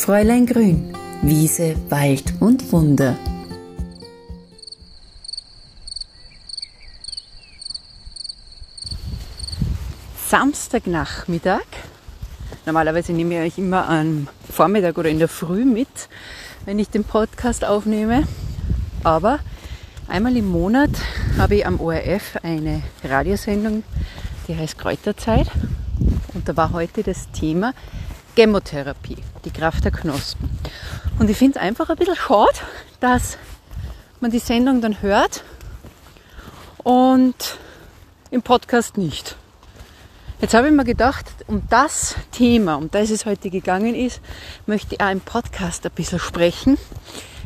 Fräulein Grün, Wiese, Wald und Wunder. Samstagnachmittag. Normalerweise nehme ich euch immer am Vormittag oder in der Früh mit, wenn ich den Podcast aufnehme. Aber einmal im Monat habe ich am ORF eine Radiosendung, die heißt Kräuterzeit. Und da war heute das Thema Chemotherapie, die Kraft der Knospen. Und ich finde es einfach ein bisschen schade, dass man die Sendung dann hört und im Podcast nicht. Jetzt habe ich mir gedacht, um das Thema, um das es heute gegangen ist, möchte ich auch im Podcast ein bisschen sprechen.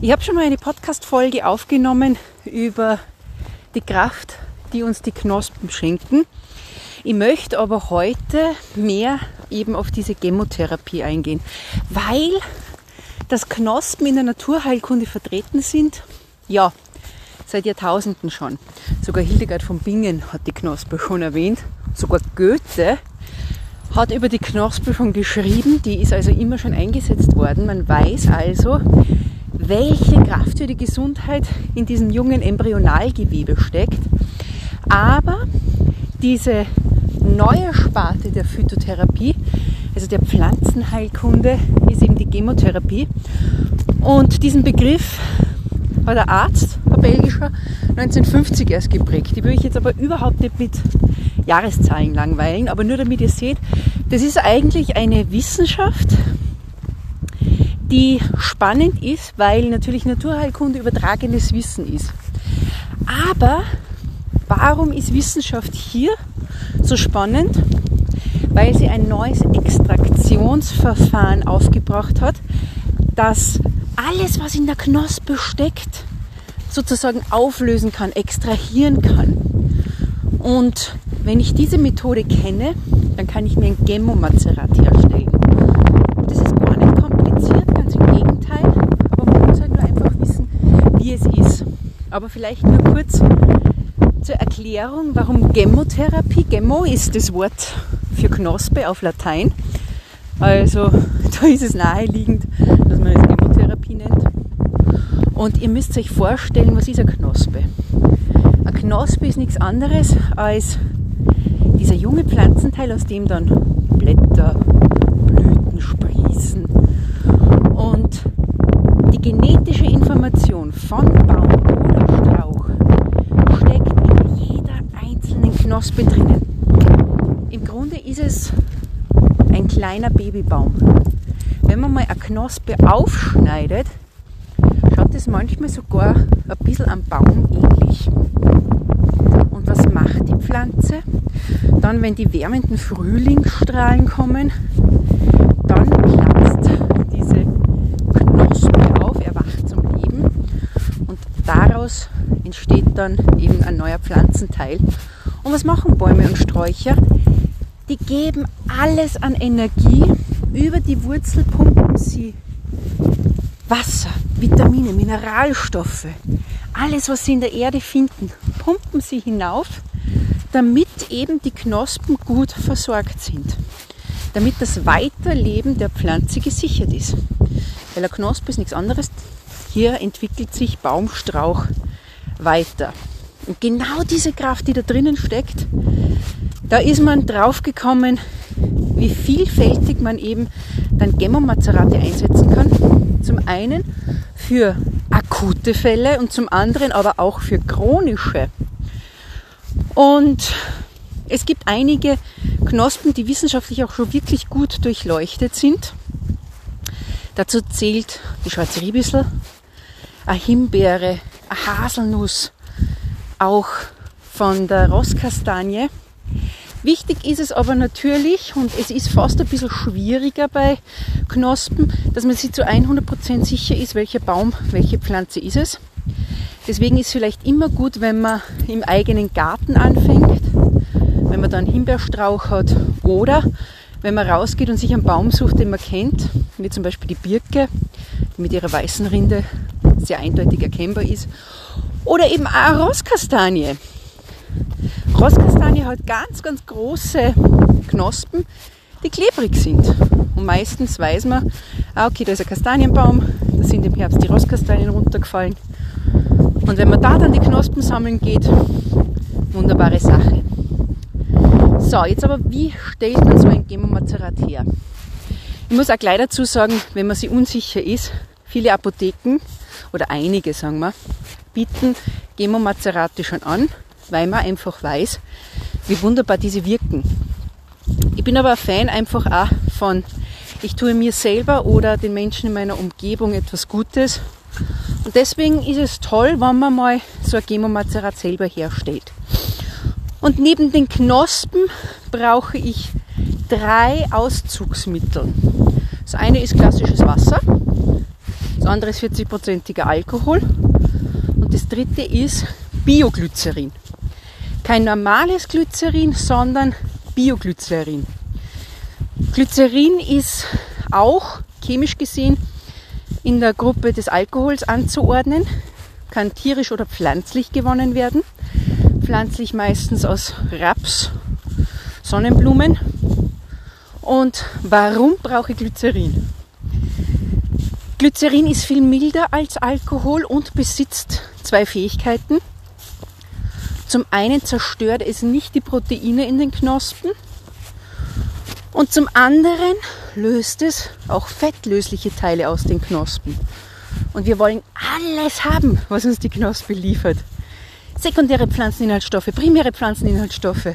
Ich habe schon mal eine Podcast-Folge aufgenommen über die Kraft, die uns die Knospen schenken. Ich möchte aber heute mehr eben auf diese Chemotherapie eingehen, weil das Knospen in der Naturheilkunde vertreten sind. Ja, seit Jahrtausenden schon. Sogar Hildegard von Bingen hat die Knospe schon erwähnt. Sogar Goethe hat über die Knospe schon geschrieben. Die ist also immer schon eingesetzt worden. Man weiß also, welche Kraft für die Gesundheit in diesem jungen Embryonalgewebe steckt. Aber diese neue Sparte der Phytotherapie, also der Pflanzenheilkunde, ist eben die Chemotherapie. Und diesen Begriff hat der Arzt, ein belgischer, 1950 erst geprägt. Die will ich jetzt aber überhaupt nicht mit Jahreszahlen langweilen, aber nur damit ihr seht, das ist eigentlich eine Wissenschaft, die spannend ist, weil natürlich Naturheilkunde übertragenes Wissen ist. Aber warum ist Wissenschaft hier so spannend? Weil sie ein neues Extraktionsverfahren aufgebracht hat, das alles, was in der Knospe steckt, sozusagen auflösen kann, extrahieren kann. Und wenn ich diese Methode kenne, dann kann ich mir ein Gemmomazerat herstellen. Das ist gar nicht kompliziert, ganz im Gegenteil. Aber man muss halt nur einfach wissen, wie es ist. Aber vielleicht nur kurz zur Erklärung, warum Gemmotherapie. Gemmo ist das Wort für Knospe auf Latein. Also da ist es naheliegend, dass man es Chemotherapie nennt. Und ihr müsst euch vorstellen, was ist eine Knospe? Eine Knospe ist nichts anderes als dieser junge Pflanzenteil, aus dem dann Blätter, Blüten sprießen. Und die genetische Information von Baum oder Strauch steckt in jeder einzelnen Knospe drinnen. Im Grunde ist es ein kleiner Babybaum. Wenn man mal eine Knospe aufschneidet, schaut es manchmal sogar ein bisschen am Baum ähnlich. Und was macht die Pflanze? Dann, wenn die wärmenden Frühlingsstrahlen kommen, dann platzt diese Knospe auf, erwacht zum Leben und daraus entsteht dann eben ein neuer Pflanzenteil. Und was machen Bäume und Sträucher? Die geben alles an Energie. Über die Wurzel pumpen sie Wasser, Vitamine, Mineralstoffe, alles, was sie in der Erde finden, pumpen sie hinauf, damit eben die Knospen gut versorgt sind. Damit das Weiterleben der Pflanze gesichert ist. Weil eine Knospe ist nichts anderes. Hier entwickelt sich Baumstrauch weiter. Und genau diese Kraft, die da drinnen steckt, da ist man draufgekommen, wie vielfältig man eben dann Gemomazerate einsetzen kann. Zum einen für akute Fälle und zum anderen aber auch für chronische. Und es gibt einige Knospen, die wissenschaftlich auch schon wirklich gut durchleuchtet sind. Dazu zählt die schwarze Riebissel, eine Himbeere, eine Haselnuss, auch von der Rosskastanie Wichtig ist es aber natürlich, und es ist fast ein bisschen schwieriger bei Knospen, dass man sich zu 100% sicher ist, welcher Baum, welche Pflanze ist es. Deswegen ist es vielleicht immer gut, wenn man im eigenen Garten anfängt, wenn man dann Himbeerstrauch hat oder wenn man rausgeht und sich einen Baum sucht, den man kennt, wie zum Beispiel die Birke, die mit ihrer weißen Rinde sehr eindeutig erkennbar ist, oder eben auch Rosskastanie. Rosskastanie hat ganz, ganz große Knospen, die klebrig sind. Und meistens weiß man, ah okay, da ist ein Kastanienbaum, da sind im Herbst die Rostkastanien runtergefallen. Und wenn man da dann die Knospen sammeln geht, wunderbare Sache. So, jetzt aber, wie stellt man so ein Gemomazerat her? Ich muss auch gleich dazu sagen, wenn man sich unsicher ist, viele Apotheken oder einige, sagen wir, bieten Gemomazerate schon an, weil man einfach weiß, wie wunderbar diese wirken. Ich bin aber ein Fan einfach auch von, ich tue mir selber oder den Menschen in meiner Umgebung etwas Gutes. Und deswegen ist es toll, wenn man mal so ein Gemomazerat selber herstellt. Und neben den Knospen brauche ich drei Auszugsmittel. Das eine ist klassisches Wasser, andere ist 40-prozentiger Alkohol und das dritte ist Bioglycerin. Kein normales Glycerin, sondern Bioglycerin. Glycerin ist auch chemisch gesehen in der Gruppe des Alkohols anzuordnen, kann tierisch oder pflanzlich gewonnen werden. Pflanzlich meistens aus Raps, Sonnenblumen. Und warum brauche ich Glycerin? Glycerin ist viel milder als Alkohol und besitzt zwei Fähigkeiten. Zum einen zerstört es nicht die Proteine in den Knospen und zum anderen löst es auch fettlösliche Teile aus den Knospen. Und wir wollen alles haben, was uns die Knospe liefert. Sekundäre Pflanzeninhaltsstoffe, primäre Pflanzeninhaltsstoffe.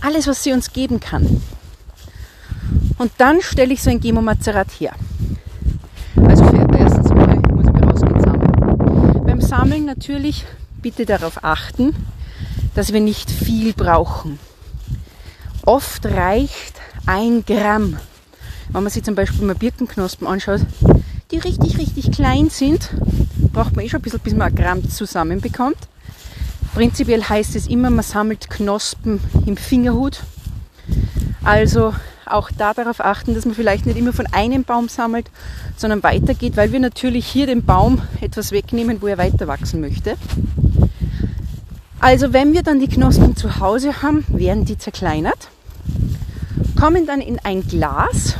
Alles, was sie uns geben kann. Und dann stelle ich so ein Gemomazerat her. Also für erstens mal muss ich mir rausgehen sammeln. Natürlich bitte darauf achten, dass wir nicht viel brauchen. Oft reicht ein Gramm. Wenn man sich zum Beispiel mal Birkenknospen anschaut, die richtig, richtig klein sind, braucht man eh schon ein bisschen, bis man ein Gramm zusammenbekommt. Prinzipiell heißt es immer, man sammelt Knospen im Fingerhut. Also auch da darauf achten, dass man vielleicht nicht immer von einem Baum sammelt, sondern weitergeht, weil wir natürlich hier dem Baum etwas wegnehmen, wo er weiter wachsen möchte. Also wenn wir dann die Knospen zu Hause haben, werden die zerkleinert, kommen dann in ein Glas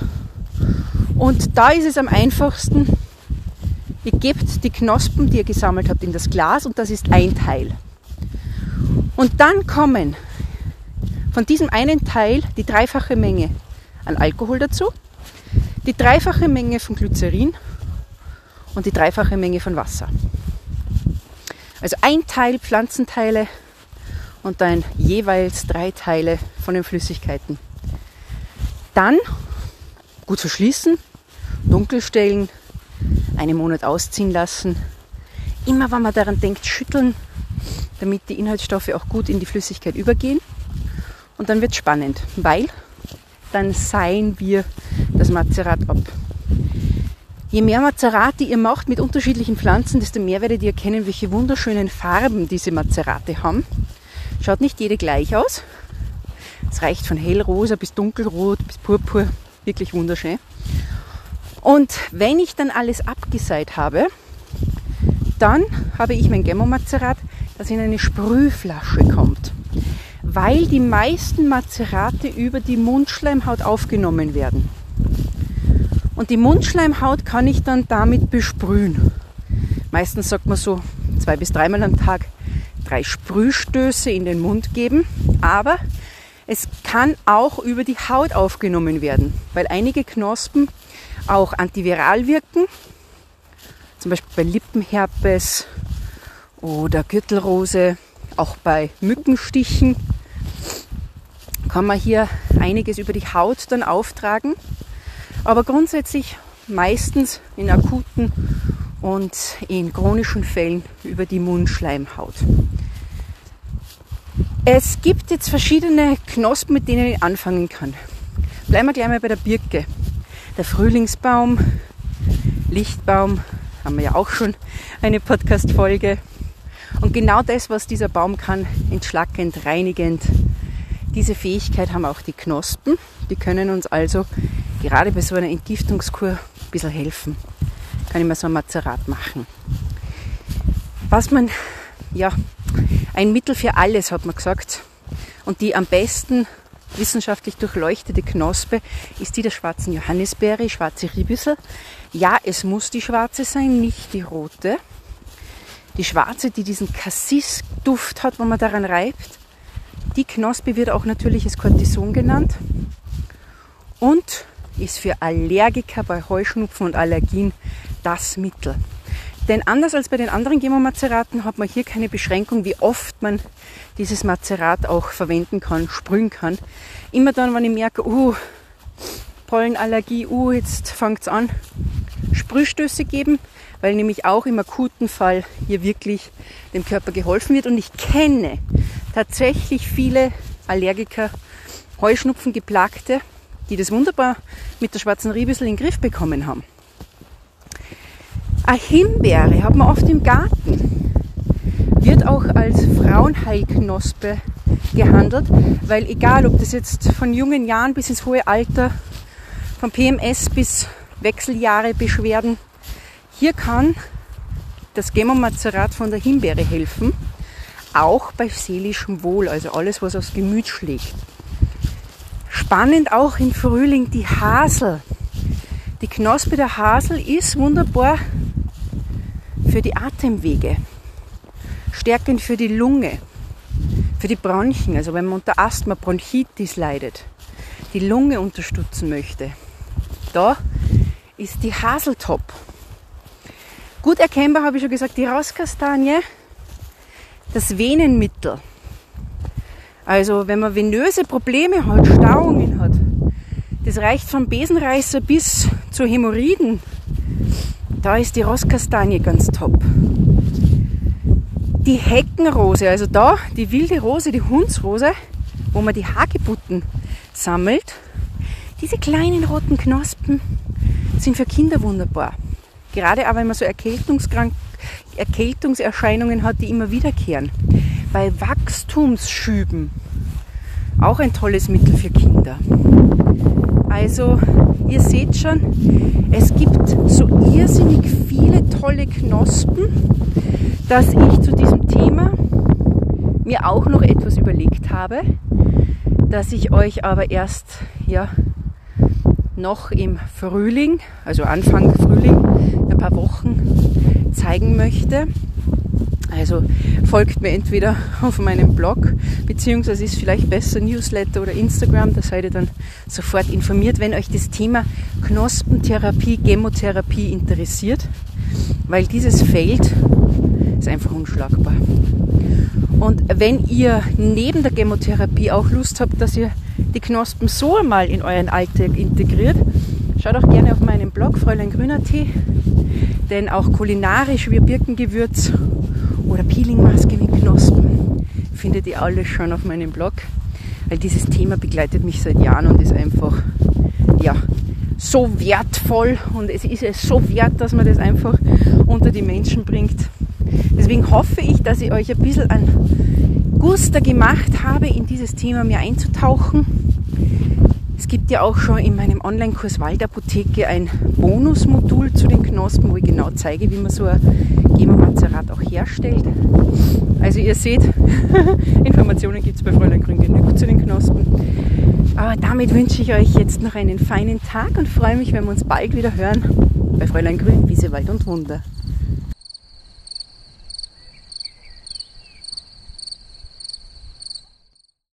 und da ist es am einfachsten, ihr gebt die Knospen, die ihr gesammelt habt, in das Glas und das ist ein Teil. Und dann kommen von diesem einen Teil die dreifache Menge an Alkohol dazu, die dreifache Menge von Glycerin und die dreifache Menge von Wasser. Also ein Teil Pflanzenteile und dann jeweils drei Teile von den Flüssigkeiten. Dann gut verschließen, dunkel stellen, einen Monat ausziehen lassen. Immer wenn man daran denkt, schütteln, damit die Inhaltsstoffe auch gut in die Flüssigkeit übergehen. Und dann wird es spannend, weil dann seien wir das Mazerat ab. Je mehr Mazerate ihr macht mit unterschiedlichen Pflanzen, desto mehr werdet ihr erkennen, welche wunderschönen Farben diese Mazerate haben. Schaut nicht jede gleich aus. Es reicht von hellrosa bis dunkelrot bis purpur. Wirklich wunderschön. Und wenn ich dann alles abgeseit habe, dann habe ich mein Gemmo-Mazerat, das in eine Sprühflasche kommt weil die meisten Mazerate über die Mundschleimhaut aufgenommen werden. Und die Mundschleimhaut kann ich dann damit besprühen. Meistens sagt man so zwei bis dreimal am Tag drei Sprühstöße in den Mund geben, aber es kann auch über die Haut aufgenommen werden, weil einige Knospen auch antiviral wirken, zum Beispiel bei Lippenherpes oder Gürtelrose, auch bei Mückenstichen kann man hier einiges über die Haut dann auftragen. Aber grundsätzlich meistens in akuten und in chronischen Fällen über die Mundschleimhaut. Es gibt jetzt verschiedene Knospen, mit denen ich anfangen kann. Bleiben wir gleich mal bei der Birke. Der Frühlingsbaum, Lichtbaum, haben wir ja auch schon eine Podcast-Folge. Und genau das, was dieser Baum kann, entschlackend, reinigend, diese Fähigkeit haben auch die Knospen. Die können uns also gerade bei so einer Entgiftungskur ein bisschen helfen. Kann ich mal so ein Mazerat machen. Was man, ja, ein Mittel für alles, hat man gesagt. Und die am besten wissenschaftlich durchleuchtete Knospe ist die der schwarzen Johannisbeere, schwarze Ribissel. Ja, es muss die schwarze sein, nicht die rote. Die schwarze, die diesen Cassis-Duft hat, wenn man daran reibt. Die Knospe wird auch natürliches Cortison genannt und ist für Allergiker bei Heuschnupfen und Allergien das Mittel. Denn anders als bei den anderen Gemomazeraten hat man hier keine Beschränkung, wie oft man dieses Mazerat auch verwenden kann, sprühen kann. Immer dann, wenn ich merke, uh, Pollenallergie, uh, jetzt fängt es an, Sprühstöße geben, weil nämlich auch im akuten Fall hier wirklich dem Körper geholfen wird. Und ich kenne tatsächlich viele Allergiker, Heuschnupfen geplagte, die das wunderbar mit der schwarzen Riebissel in den Griff bekommen haben. Eine Himbeere hat man oft im Garten. Wird auch als Frauenheilknospe gehandelt, weil egal ob das jetzt von jungen Jahren bis ins hohe Alter, von PMS bis Wechseljahre Beschwerden, hier kann das Gemomazerat von der Himbeere helfen, auch bei seelischem Wohl, also alles, was aufs Gemüt schlägt. Spannend auch im Frühling die Hasel. Die Knospe der Hasel ist wunderbar für die Atemwege, stärkend für die Lunge, für die Bronchien, also wenn man unter Asthma, Bronchitis leidet, die Lunge unterstützen möchte. Da ist die Haseltop. Gut erkennbar habe ich schon gesagt, die Rauskastanie, das Venenmittel. Also wenn man venöse Probleme hat, Stauungen hat, das reicht vom Besenreißer bis zu Hämorrhoiden, da ist die Rosskastanie ganz top. Die Heckenrose, also da die wilde Rose, die Hundsrose, wo man die Hagebutten sammelt, diese kleinen roten Knospen sind für Kinder wunderbar. Gerade auch wenn man so Erkältungskrank Erkältungserscheinungen hat, die immer wiederkehren. Bei Wachstumsschüben auch ein tolles Mittel für Kinder. Also ihr seht schon, es gibt so irrsinnig viele tolle Knospen, dass ich zu diesem Thema mir auch noch etwas überlegt habe, dass ich euch aber erst ja noch im Frühling, also Anfang Frühling, ein paar Wochen zeigen möchte. Also folgt mir entweder auf meinem Blog, beziehungsweise ist vielleicht besser Newsletter oder Instagram, da seid ihr dann sofort informiert, wenn euch das Thema Knospentherapie, Chemotherapie interessiert, weil dieses Feld ist einfach unschlagbar. Und wenn ihr neben der Chemotherapie auch Lust habt, dass ihr die Knospen so einmal in euren Alltag integriert, schaut auch gerne auf meinen Blog Fräulein Grüner Tee, denn auch kulinarisch wie Birkengewürz oder Peelingmaske mit Knospen findet ihr alles schon auf meinem Blog, weil dieses Thema begleitet mich seit Jahren und ist einfach ja so wertvoll und es ist es so wert, dass man das einfach unter die Menschen bringt. Deswegen hoffe ich, dass ich euch ein bisschen an Guster gemacht habe, in dieses Thema mehr einzutauchen. Es gibt ja auch schon in meinem Online-Kurs Waldapotheke ein Bonusmodul zu den Knospen, wo ich genau zeige, wie man so ein Gemazarat auch herstellt. Also ihr seht, Informationen gibt es bei Fräulein Grün genug zu den Knospen. Aber damit wünsche ich euch jetzt noch einen feinen Tag und freue mich, wenn wir uns bald wieder hören bei Fräulein Grün, Wiese, Wald und Wunder.